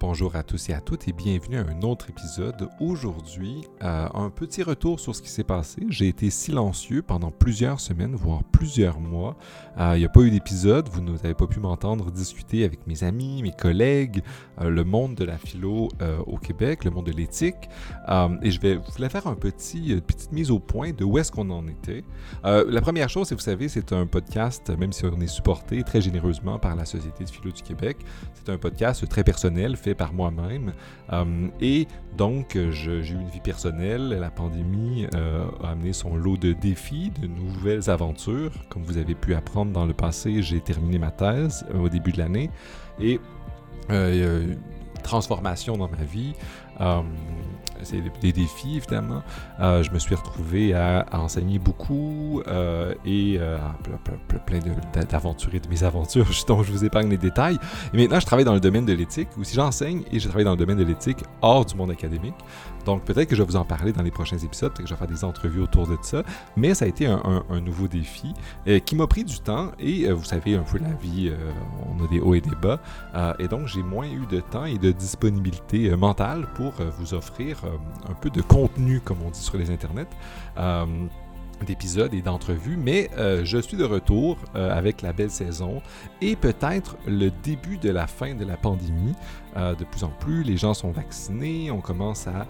Bonjour à tous et à toutes et bienvenue à un autre épisode. Aujourd'hui, euh, un petit retour sur ce qui s'est passé. J'ai été silencieux pendant plusieurs semaines, voire plusieurs mois. Euh, il n'y a pas eu d'épisode, vous n'avez pas pu m'entendre discuter avec mes amis, mes collègues, euh, le monde de la philo au Québec, le monde de l'éthique. et je vais vous faire un petit, une petite mise au point de où est-ce qu'on en était. la première chose, c'est vous savez, c'est un podcast, même si on est supporté très généreusement par la Société de philo du Québec, c'est un podcast très personnel, fait par moi-même. Euh, et donc, j'ai eu une vie personnelle. La pandémie euh, a amené son lot de défis, de nouvelles aventures. Comme vous avez pu apprendre dans le passé, j'ai terminé ma thèse euh, au début de l'année. Et transformation dans ma vie. C'est des défis, évidemment. je me suis retrouvé à, enseigner beaucoup et plein d'aventures et de mes aventures dont je vous épargne les détails. Et maintenant, je travaille dans le domaine de l'éthique, ou si j'enseigne et je travaille dans le domaine de l'éthique hors du monde académique. Donc peut-être que je vais vous en parler dans les prochains épisodes, peut-être que je vais faire des entrevues autour de ça, mais ça a été un, nouveau défi euh, qui m'a pris du temps et euh, vous savez un peu la vie, euh, on a des hauts et des bas, et donc j'ai moins eu de temps et de disponibilité mentale pour vous offrir un peu de contenu, comme on dit sur les internets d'épisodes et d'entrevues, mais euh, je suis de retour euh, avec la belle saison et peut-être le début de la fin de la pandémie. Euh, de plus en plus, les gens sont vaccinés, on commence à,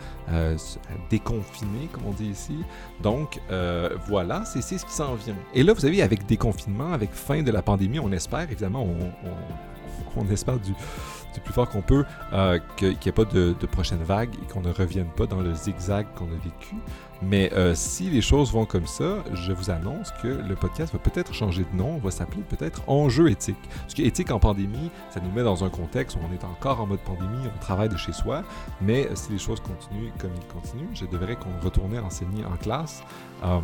déconfiner, comme on dit ici. Donc voilà, c'est ce qui s'en vient. Et là, vous savez, avec déconfinement, avec fin de la pandémie, on espère, évidemment, on, espère du, plus fort qu'on peut qu'il n'y ait pas de, prochaine vague et qu'on ne revienne pas dans le zigzag qu'on a vécu. Mais euh, si les choses vont comme ça, je vous annonce que le podcast va peut-être changer de nom, va s'appeler peut-être Enjeu éthique. Parce que éthique en pandémie, ça nous met dans un contexte où on est encore en mode pandémie, on travaille de chez soi, mais euh, si les choses continuent comme ils continuent, je devrais qu'on retourne enseigner en classe. Euh,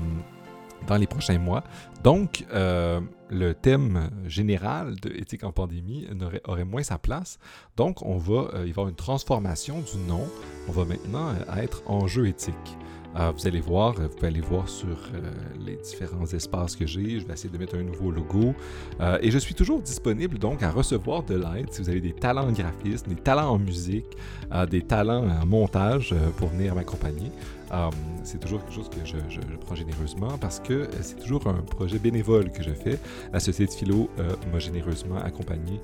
dans les prochains mois. Donc, le thème général de éthique en pandémie aurait, moins sa place. Donc, on va y avoir une transformation du nom. On va maintenant être enjeu éthique. Ah, vous allez voir, vous pouvez aller voir sur euh, les différents espaces que j'ai. Je vais essayer de mettre un nouveau logo. Euh, et je suis toujours disponible donc à recevoir de l'aide si vous avez des talents graphistes, des talents en musique, euh, des talents en montage pour venir m'accompagner. Euh, c'est toujours quelque chose que je, prends généreusement parce que euh, c'est toujours un projet bénévole que je fais. La Société de philo euh, m'a généreusement accompagné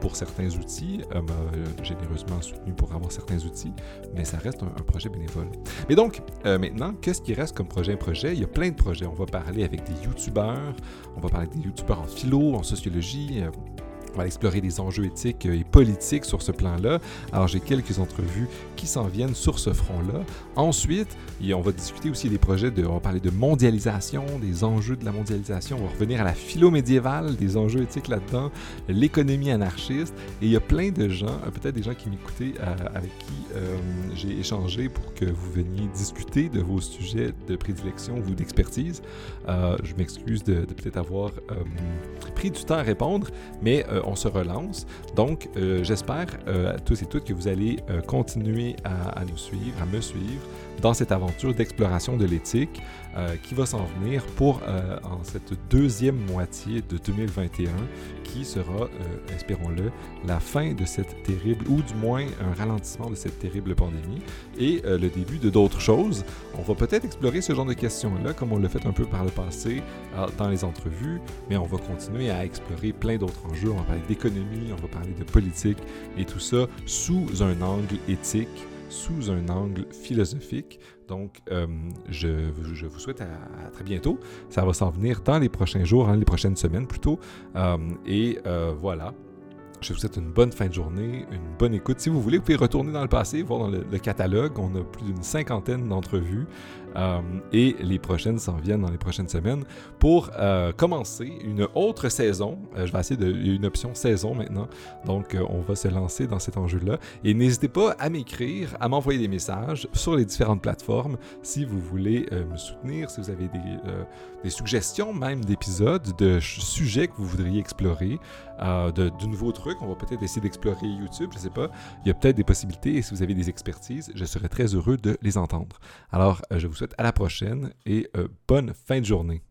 pour certains outils, m'a généreusement soutenu pour avoir certains outils, mais ça reste un, projet bénévole. Mais donc, maintenant, qu'est-ce qui reste comme projet? Projet? Il y a plein de projets. On va parler avec des youtubeurs, on va parler avec des youtubeurs en philo, en sociologie, on va explorer des enjeux éthiques et politiques sur ce plan-là. Alors j'ai quelques entrevues qui s'en viennent sur ce front-là. Ensuite, on va discuter aussi des projets de, on va parler de mondialisation, des enjeux de la mondialisation. On va revenir à la philo médiévale, des enjeux éthiques là-dedans, l'économie anarchiste. Et il y a plein de gens, euh, peut-être des gens qui m'écoutaient, euh, avec qui euh, j'ai échangé pour que vous veniez discuter de vos sujets de prédilection ou d'expertise. je m'excuse de, peut-être avoir pris du temps à répondre, mais on se relance. Donc, euh, j'espère euh, à tous et toutes que vous allez euh, continuer à, nous suivre, à me suivre dans cette aventure d'exploration de l'éthique qui va s'en venir pour en cette deuxième moitié de 2021 qui sera, espérons-le, la fin de cette terrible, ou du moins un ralentissement de cette terrible pandémie et le début de d'autres choses. On va peut-être explorer ce genre de questions-là comme on l'a fait un peu par le passé dans les entrevues, mais on va continuer à explorer plein d'autres enjeux. On va parler d'économie, on va parler de politique et tout ça sous un angle éthique, sous un angle philosophique. Donc, euh, je, vous souhaite à, très bientôt. Ça va s'en venir dans les prochains jours, dans les prochaines semaines plutôt. Euh, et euh, voilà. Je vous souhaite une bonne fin de journée, une bonne écoute. Si vous voulez, vous pouvez retourner dans le passé, voir dans le, catalogue. On a plus d'une cinquantaine d'entrevues euh, et les prochaines s'en viennent dans les prochaines semaines pour euh, commencer une autre saison. Euh, je vais essayer de. Une option saison maintenant. Donc, on va se lancer dans cet enjeu-là. Et n'hésitez pas à m'écrire, à m'envoyer des messages sur les différentes plateformes si vous voulez me soutenir, si vous avez des, suggestions même d'épisodes, de sujets que vous voudriez explorer, de nouveaux trucs on va peut-être essayer d'explorer YouTube, je ne sais pas. Il y a peut-être des possibilités et si vous avez des expertises, je serais très heureux de les entendre. Alors, euh, je vous souhaite à la prochaine et euh, bonne fin de journée.